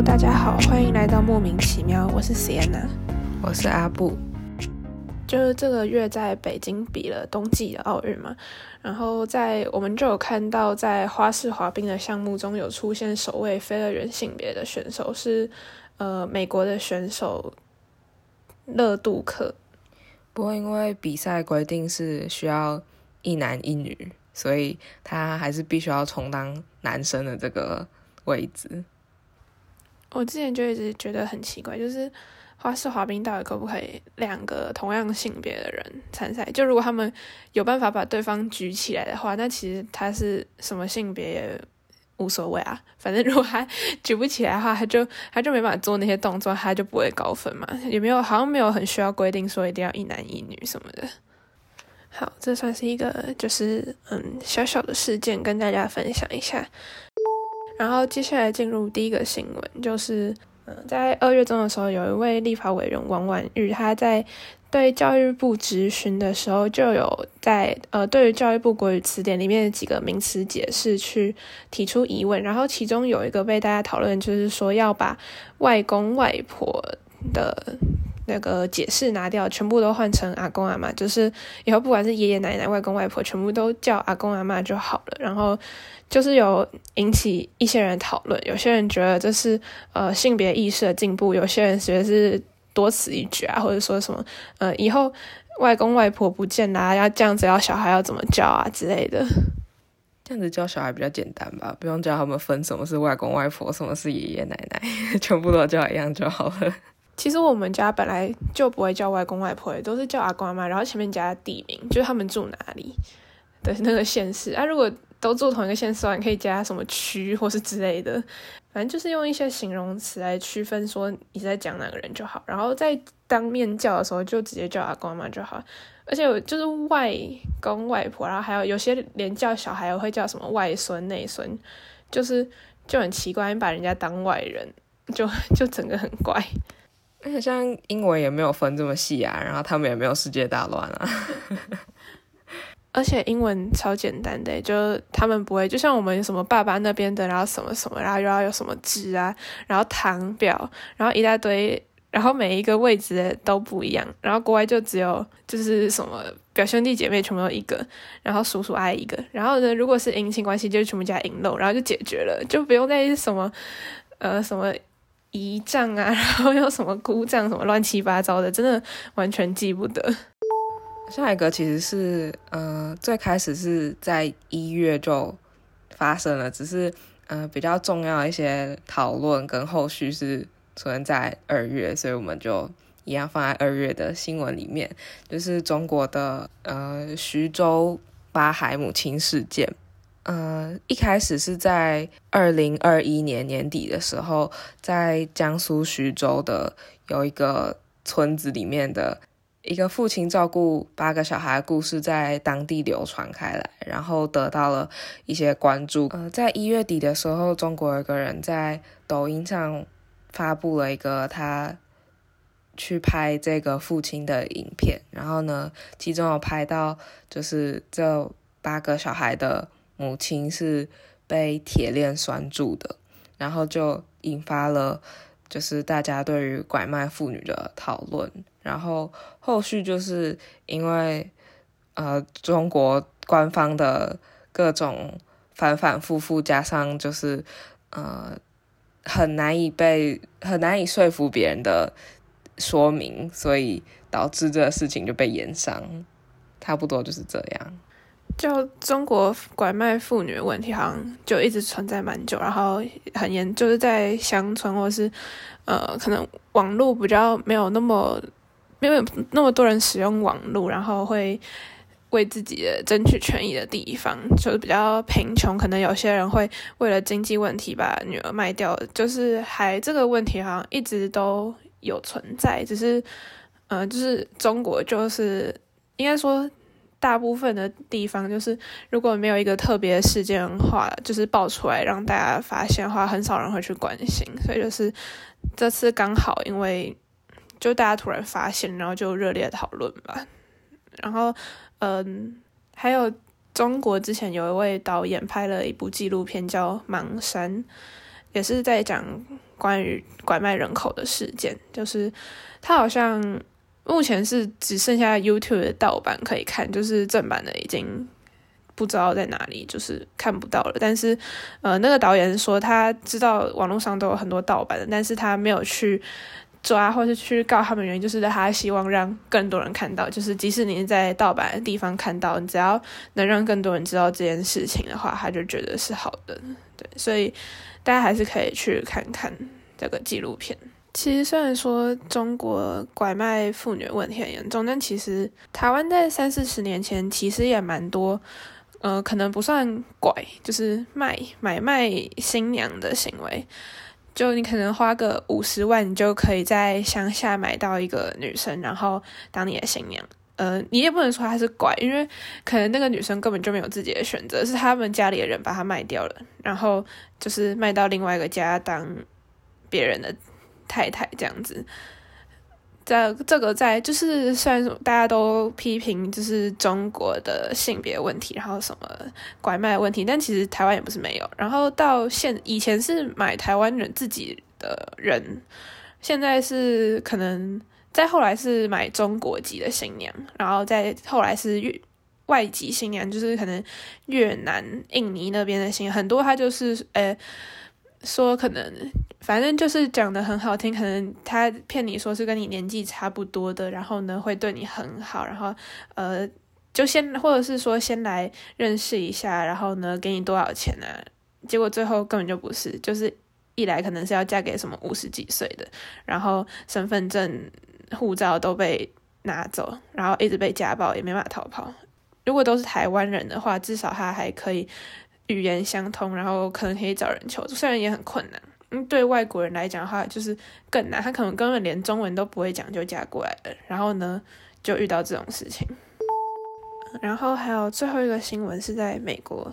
Hello，大家好，欢迎来到莫名其妙，我是 Sienna，我是阿布。就是这个月在北京比了冬季的奥运嘛，然后在我们就有看到在花式滑冰的项目中有出现首位非二元性别的选手，是呃美国的选手勒杜克。不过因为比赛规定是需要一男一女，所以他还是必须要充当男生的这个位置。我之前就一直觉得很奇怪，就是花式滑冰到底可不可以两个同样性别的人参赛？就如果他们有办法把对方举起来的话，那其实他是什么性别也无所谓啊。反正如果他 举不起来的话，他就他就没办法做那些动作，他就不会高分嘛。也没有好像没有很需要规定说一定要一男一女什么的。好，这算是一个就是嗯小小的事件，跟大家分享一下。然后接下来进入第一个新闻，就是嗯，在二月中的时候，有一位立法委员王婉玉，他在对教育部质询的时候，就有在呃，对于教育部国语词典里面的几个名词解释去提出疑问。然后其中有一个被大家讨论，就是说要把外公外婆的那个解释拿掉，全部都换成阿公阿妈，就是以后不管是爷爷奶奶、外公外婆，全部都叫阿公阿妈就好了。然后。就是有引起一些人讨论，有些人觉得这是呃性别意识的进步，有些人觉得是多此一举啊，或者说什么呃以后外公外婆不见啦，要这样子要小孩要怎么教啊之类的。这样子教小孩比较简单吧，不用教他们分什么是外公外婆，什么是爷爷奶奶，全部都叫一样就好了。其实我们家本来就不会叫外公外婆，都是叫阿公阿妈，然后前面加地名，就是他们住哪里的那个县市啊，如果。都住同一个县市，你可以加什么区或是之类的，反正就是用一些形容词来区分，说你在讲哪个人就好。然后在当面叫的时候，就直接叫阿公阿妈就好。而且就是外公外婆，然后还有有些连叫小孩会叫什么外孙内孙，就是就很奇怪，把人家当外人，就就整个很怪。而且像英文也没有分这么细啊，然后他们也没有世界大乱啊。而且英文超简单的，就他们不会，就像我们什么爸爸那边的，然后什么什么，然后又要有什么值啊，然后堂表，然后一大堆，然后每一个位置都不一样。然后国外就只有就是什么表兄弟姐妹全部都一个，然后叔叔阿姨一个，然后呢，如果是姻亲关系，就是全部加引漏，然后就解决了，就不用再什么呃什么姨丈啊，然后又什么姑丈什么乱七八糟的，真的完全记不得。下一个其实是，呃，最开始是在一月就发生了，只是呃比较重要一些讨论跟后续是存在二月，所以我们就一样放在二月的新闻里面，就是中国的呃徐州八海母亲事件，呃一开始是在二零二一年年底的时候，在江苏徐州的有一个村子里面的。一个父亲照顾八个小孩的故事在当地流传开来，然后得到了一些关注。呃，在一月底的时候，中国有个人在抖音上发布了一个他去拍这个父亲的影片，然后呢，其中有拍到就是这八个小孩的母亲是被铁链拴住的，然后就引发了就是大家对于拐卖妇女的讨论。然后后续就是因为，呃，中国官方的各种反反复复，加上就是呃很难以被很难以说服别人的说明，所以导致这个事情就被延上，差不多就是这样。就中国拐卖妇女的问题，好像就一直存在蛮久，然后很严，就是在乡村或是呃，可能网络比较没有那么。没有那么多人使用网络，然后会为自己的争取权益的地方，就是比较贫穷，可能有些人会为了经济问题把女儿卖掉，就是还这个问题好像一直都有存在，只是，呃，就是中国就是应该说大部分的地方，就是如果没有一个特别事件的话，就是爆出来让大家发现的话，很少人会去关心，所以就是这次刚好因为。就大家突然发现，然后就热烈讨论吧。然后，嗯，还有中国之前有一位导演拍了一部纪录片叫《盲山》，也是在讲关于拐卖人口的事件，就是他好像目前是只剩下 YouTube 的盗版可以看，就是正版的已经不知道在哪里，就是看不到了。但是，呃，那个导演说他知道网络上都有很多盗版的，但是他没有去。抓或是去告他们，原因就是他希望让更多人看到，就是即使你在盗版的地方看到，你只要能让更多人知道这件事情的话，他就觉得是好的。对，所以大家还是可以去看看这个纪录片。其实虽然说中国拐卖妇女问题很严重，但其实台湾在三四十年前其实也蛮多，呃，可能不算拐，就是卖买卖新娘的行为。就你可能花个五十万，你就可以在乡下买到一个女生，然后当你的新娘。呃，你也不能说她是拐，因为可能那个女生根本就没有自己的选择，是他们家里的人把她卖掉了，然后就是卖到另外一个家当别人的太太这样子。在这个在就是虽然大家都批评就是中国的性别问题，然后什么拐卖问题，但其实台湾也不是没有。然后到现以前是买台湾人自己的人，现在是可能再后来是买中国籍的新娘，然后再后来是越外籍新娘，就是可能越南、印尼那边的新娘，很多他就是呃。说可能，反正就是讲的很好听，可能他骗你说是跟你年纪差不多的，然后呢会对你很好，然后呃就先或者是说先来认识一下，然后呢给你多少钱呢？结果最后根本就不是，就是一来可能是要嫁给什么五十几岁的，然后身份证、护照都被拿走，然后一直被家暴，也没办法逃跑。如果都是台湾人的话，至少他还可以。语言相通，然后可能可以找人求助，虽然也很困难。嗯，对外国人来讲的话，就是更难。他可能根本连中文都不会讲就嫁过来了，然后呢，就遇到这种事情。然后还有最后一个新闻是在美国，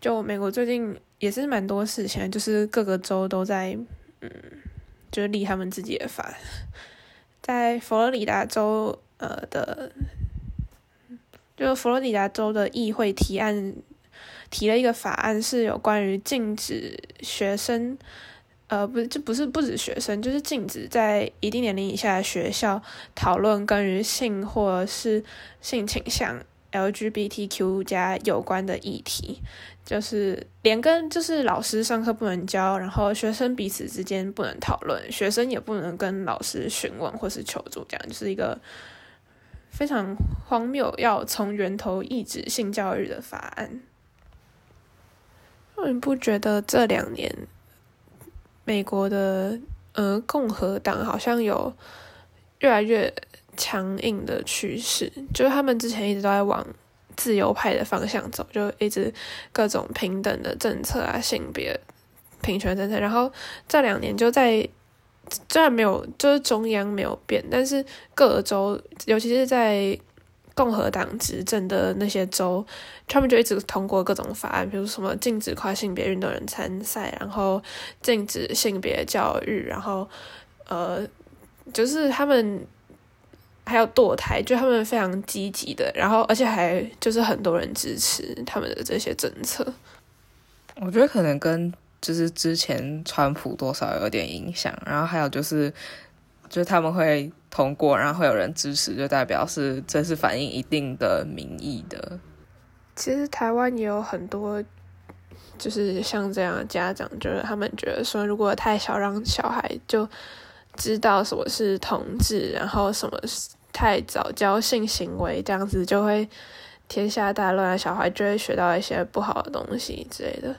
就美国最近也是蛮多事情，就是各个州都在嗯，就是立他们自己的法。在佛罗里达州，呃的，就佛罗里达州的议会提案。提了一个法案，是有关于禁止学生，呃，不，这不是不止学生，就是禁止在一定年龄以下的学校讨论关于性或是性倾向 LGBTQ 加有关的议题，就是连跟就是老师上课不能教，然后学生彼此之间不能讨论，学生也不能跟老师询问或是求助，这样就是一个非常荒谬，要从源头抑制性教育的法案。你不觉得这两年美国的呃共和党好像有越来越强硬的趋势？就是他们之前一直都在往自由派的方向走，就一直各种平等的政策啊、性别平权政策。然后这两年就在虽然没有，就是中央没有变，但是各州，尤其是在。共和党执政的那些州，他们就一直通过各种法案，比如什么禁止跨性别运动员参赛，然后禁止性别教育，然后呃，就是他们还有堕胎，就他们非常积极的，然后而且还就是很多人支持他们的这些政策。我觉得可能跟就是之前川普多少有点影响，然后还有就是。就他们会通过，然后会有人支持，就代表是这是反映一定的民意的。其实台湾也有很多，就是像这样的家长，就是他们觉得说，如果太小让小孩就知道什么是同志，然后什么太早教性行为，这样子就会天下大乱，小孩就会学到一些不好的东西之类的。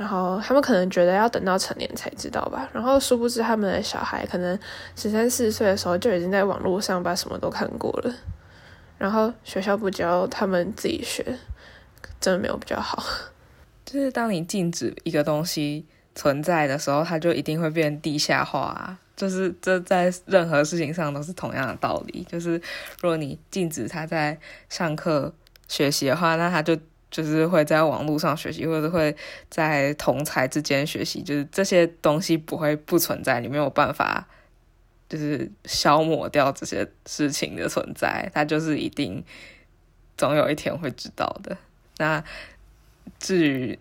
然后他们可能觉得要等到成年才知道吧，然后殊不知他们的小孩可能十三四岁的时候就已经在网络上把什么都看过了，然后学校不教，他们自己学，真的没有比较好。就是当你禁止一个东西存在的时候，它就一定会变地下化，就是这在任何事情上都是同样的道理。就是如果你禁止他在上课学习的话，那他就。就是会在网络上学习，或者会在同才之间学习，就是这些东西不会不存在，你没有办法就是消磨掉这些事情的存在，它就是一定总有一天会知道的。那至于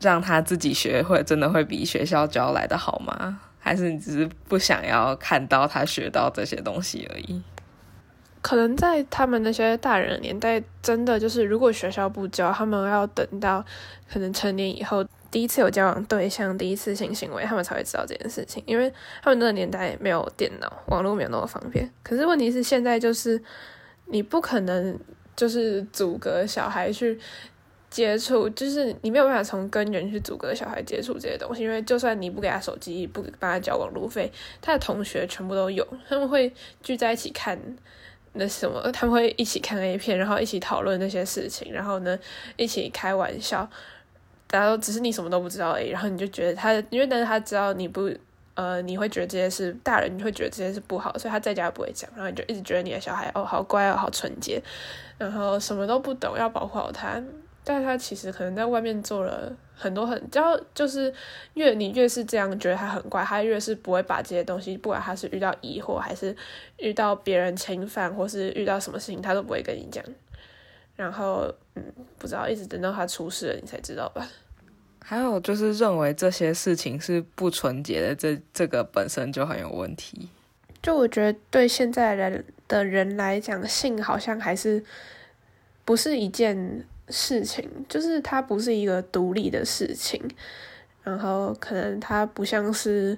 让他自己学会，真的会比学校教来的好吗？还是你只是不想要看到他学到这些东西而已？可能在他们那些大人的年代，真的就是如果学校不教，他们要等到可能成年以后，第一次有交往对象，第一次性行为，他们才会知道这件事情，因为他们那个年代没有电脑，网络没有那么方便。可是问题是现在就是你不可能就是阻隔小孩去接触，就是你没有办法从根源去阻隔小孩接触这些东西，因为就算你不给他手机，不帮他交网路费，他的同学全部都有，他们会聚在一起看。那什么，他们会一起看 A 片，然后一起讨论那些事情，然后呢，一起开玩笑。大家都只是你什么都不知道而已，然后你就觉得他，因为但是他知道你不，呃，你会觉得这些是大人，你会觉得这些是不好，所以他在家不会讲，然后你就一直觉得你的小孩哦好乖哦好纯洁，然后什么都不懂，要保护好他。但是他其实可能在外面做了很多很，只要就是越你越是这样觉得他很怪，他越是不会把这些东西，不管他是遇到疑惑，还是遇到别人侵犯，或是遇到什么事情，他都不会跟你讲。然后，嗯，不知道一直等到他出事了，你才知道吧。还有就是认为这些事情是不纯洁的，这这个本身就很有问题。就我觉得对现在人的人来讲，性好像还是不是一件。事情就是它不是一个独立的事情，然后可能它不像是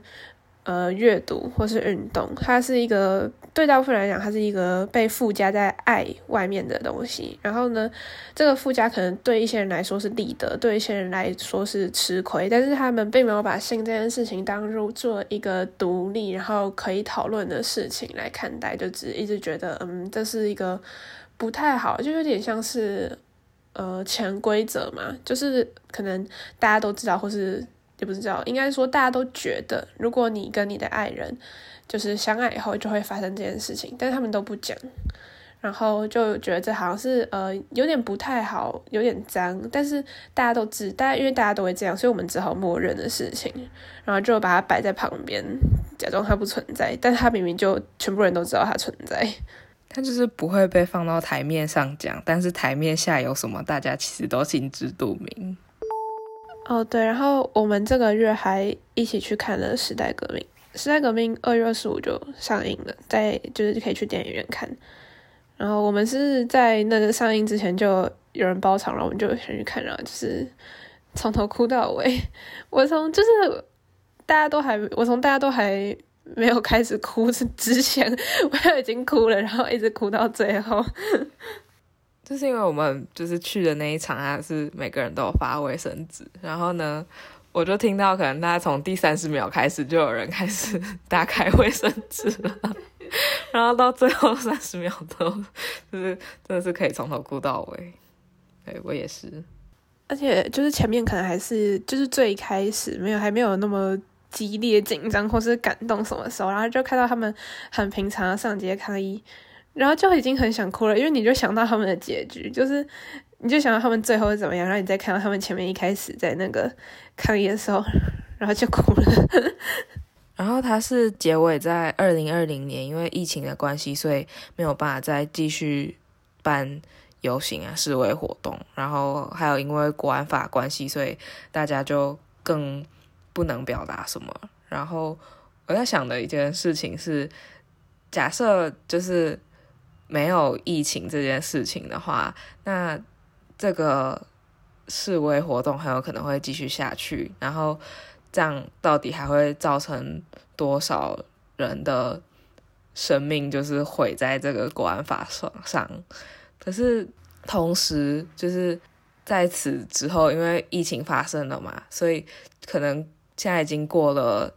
呃阅读或是运动，它是一个对大部分来讲，它是一个被附加在爱外面的东西。然后呢，这个附加可能对一些人来说是利得，对一些人来说是吃亏，但是他们并没有把性这件事情当入做一个独立然后可以讨论的事情来看待，就只一直觉得嗯这是一个不太好，就有点像是。呃，潜规则嘛，就是可能大家都知道，或是也不知道，应该说大家都觉得，如果你跟你的爱人就是相爱以后，就会发生这件事情，但是他们都不讲，然后就觉得这好像是呃有点不太好，有点脏，但是大家都知，大家因为大家都会这样，所以我们只好默认的事情，然后就把它摆在旁边，假装它不存在，但它明明就全部人都知道它存在。它就是不会被放到台面上讲，但是台面下有什么，大家其实都心知肚明。哦，对，然后我们这个月还一起去看了《时代革命》，《时代革命》二月二十五就上映了，在就是可以去电影院看。然后我们是在那个上映之前就有人包场，然后我们就先去看，然后就是从头哭到尾。我从就是大家都还，我从大家都还。没有开始哭之之前，我就已经哭了，然后一直哭到最后。就是因为我们就是去的那一场，还是每个人都有发卫生纸，然后呢，我就听到可能大家从第三十秒开始就有人开始 打开卫生纸了，然后到最后三十秒都就是真的是可以从头哭到尾。对我也是，而且就是前面可能还是就是最开始没有还没有那么。激烈紧张或是感动什么时候，然后就看到他们很平常上街抗议，然后就已经很想哭了，因为你就想到他们的结局，就是你就想到他们最后是怎么样，然后你再看到他们前面一开始在那个抗议的时候，然后就哭了。然后他是结尾在二零二零年，因为疫情的关系，所以没有办法再继续办游行啊示威活动，然后还有因为国安法关系，所以大家就更。不能表达什么。然后我在想的一件事情是，假设就是没有疫情这件事情的话，那这个示威活动很有可能会继续下去。然后这样到底还会造成多少人的生命就是毁在这个国安法上上？可是同时就是在此之后，因为疫情发生了嘛，所以可能。现在已经过了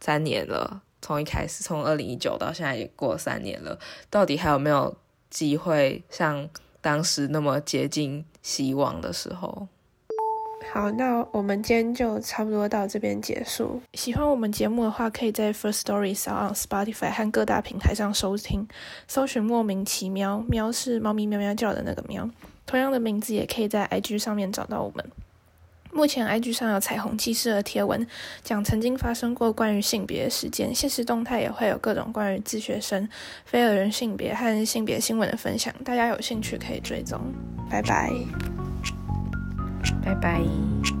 三年了，从一开始，从二零一九到现在也过了三年了，到底还有没有机会像当时那么接近希望的时候？好，那我们今天就差不多到这边结束。喜欢我们节目的话，可以在 First Story、s o Spotify 和各大平台上收听，搜寻“莫名其妙”，喵是猫咪喵喵叫的那个喵。同样的名字也可以在 IG 上面找到我们。目前 IG 上有彩虹骑士的贴文，讲曾经发生过关于性别的事件，现实动态也会有各种关于自学生、非二人性别和性别新闻的分享，大家有兴趣可以追踪。拜拜，拜拜。